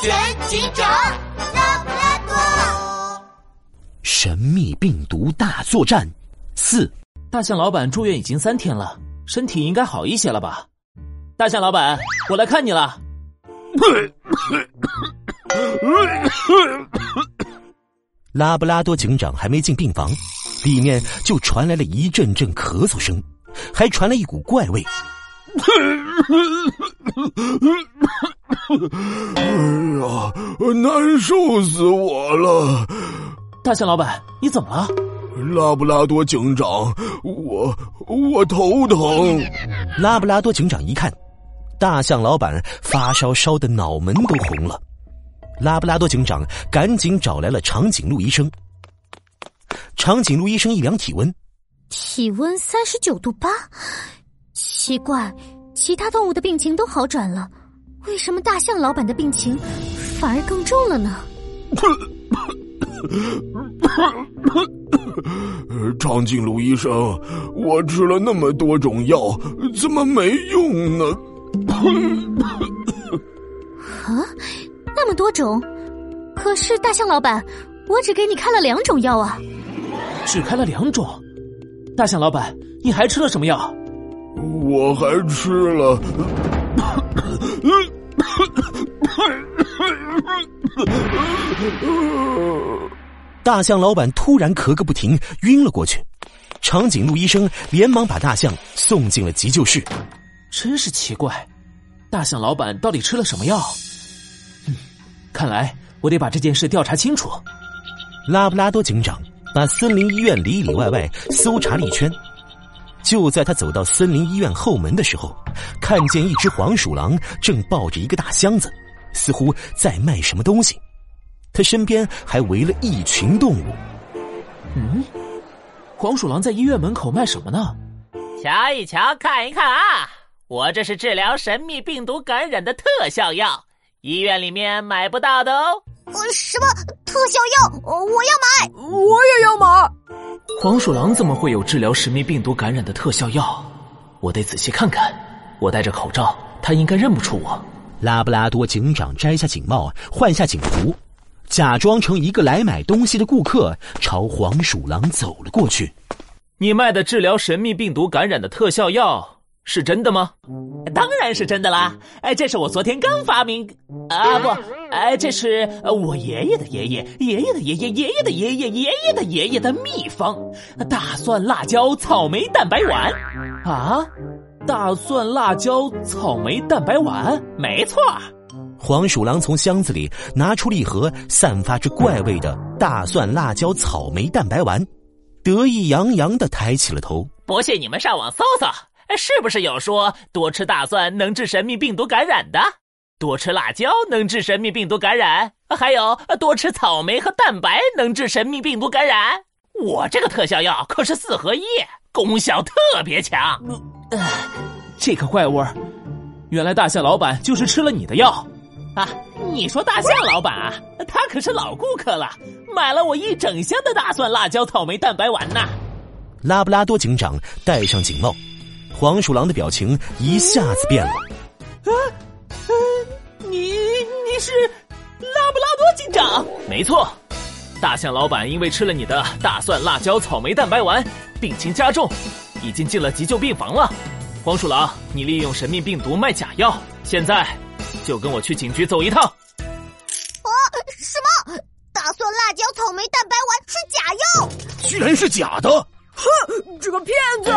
全警长拉布拉多。神秘病毒大作战四。大象老板住院已经三天了，身体应该好一些了吧？大象老板，我来看你了。拉布拉多警长还没进病房，里面就传来了一阵阵咳嗽声，还传来一股怪味。哎呀，难受死我了！大象老板，你怎么了？拉布拉多警长，我我头疼。拉布拉多警长一看，大象老板发烧烧的脑门都红了。拉布拉多警长赶紧找来了长颈鹿医生。长颈鹿医生一量体温，体温三十九度八，奇怪，其他动物的病情都好转了，为什么大象老板的病情反而更重了呢？长颈鹿医生，我吃了那么多种药，怎么没用呢？啊？那么多种，可是大象老板，我只给你开了两种药啊！只开了两种，大象老板，你还吃了什么药？我还吃了。大象老板突然咳个不停，晕了过去。长颈鹿医生连忙把大象送进了急救室。真是奇怪，大象老板到底吃了什么药？看来我得把这件事调查清楚。拉布拉多警长把森林医院里里外外搜查了一圈，就在他走到森林医院后门的时候，看见一只黄鼠狼正抱着一个大箱子，似乎在卖什么东西。他身边还围了一群动物。嗯，黄鼠狼在医院门口卖什么呢？瞧一瞧，看一看啊！我这是治疗神秘病毒感染的特效药。医院里面买不到的哦。呃什么特效药？我要买，我也要买。黄鼠狼怎么会有治疗神秘病毒感染的特效药？我得仔细看看。我戴着口罩，他应该认不出我。拉布拉多警长摘下警帽，换下警服，假装成一个来买东西的顾客，朝黄鼠狼走了过去。你卖的治疗神秘病毒感染的特效药？是真的吗？当然是真的啦！哎，这是我昨天刚发明啊，不，哎，这是我爷爷的爷爷、爷爷的爷爷、爷爷的爷爷、爷爷的爷爷的秘方——大蒜辣椒草莓蛋白丸。啊，大蒜辣椒草莓蛋白丸，没错。黄鼠狼从箱子里拿出了一盒散发着怪味的大蒜辣椒草莓蛋白丸，得意洋洋的抬起了头。不信你们上网搜搜。是不是有说多吃大蒜能治神秘病毒感染的？多吃辣椒能治神秘病毒感染？还有多吃草莓和蛋白能治神秘病毒感染？我这个特效药可是四合一，功效特别强。这个怪物儿，原来大象老板就是吃了你的药啊！你说大象老板啊，他可是老顾客了，买了我一整箱的大蒜辣椒草莓蛋白丸呢。拉布拉多警长戴上警帽。黄鼠狼的表情一下子变了。啊，你你是拉布拉多警长？没错，大象老板因为吃了你的大蒜辣椒草莓蛋白丸，病情加重，已经进了急救病房了。黄鼠狼，你利用神秘病毒卖假药，现在就跟我去警局走一趟。啊，什么？大蒜辣椒草莓蛋白丸是假药？居然是假的！哼，这个骗子！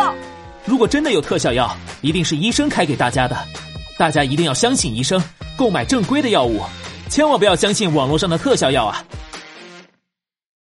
如果真的有特效药，一定是医生开给大家的，大家一定要相信医生，购买正规的药物，千万不要相信网络上的特效药啊！